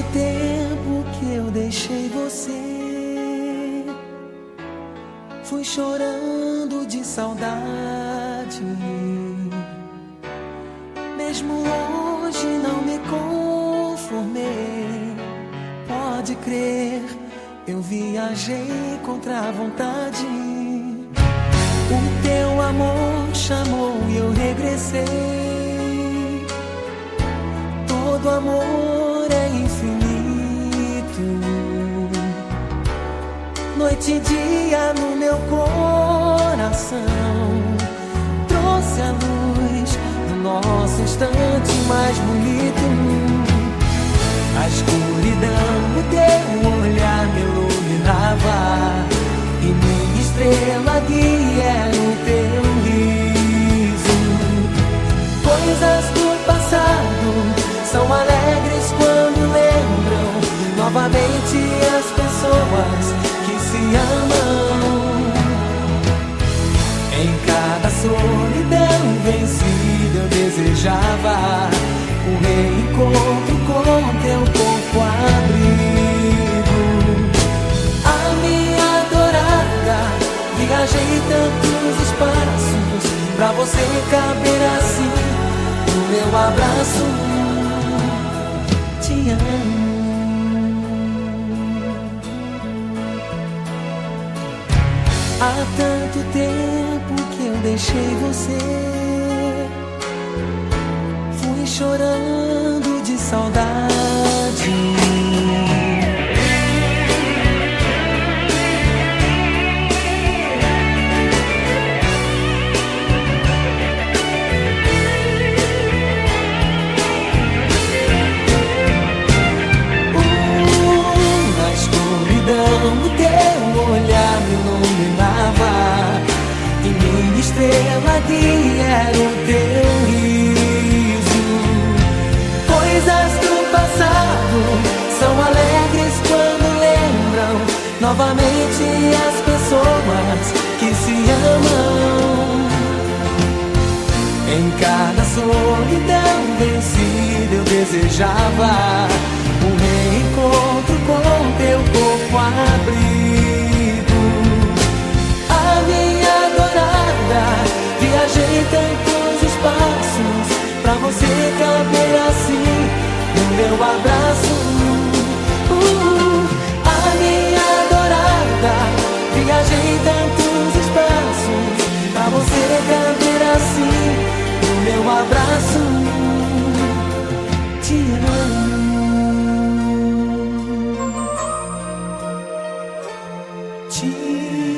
tempo que eu deixei você, fui chorando de saudade. Mesmo hoje não me conformei. Pode crer, eu viajei contra a vontade. O teu amor chamou e eu regressei. Todo amor Noite e dia no meu coração. Trouxe a luz do nosso instante mais bonito. A escuridão do teu você caber assim no meu abraço. Te amo. Há tanto tempo que eu deixei você. Fui chorando Novamente as pessoas que se amam em cada solidão vencida eu desejava um reencontro com teu corpo abrigo. A minha adorada, viajei tantos espaços pra você caber assim no meu abraço. she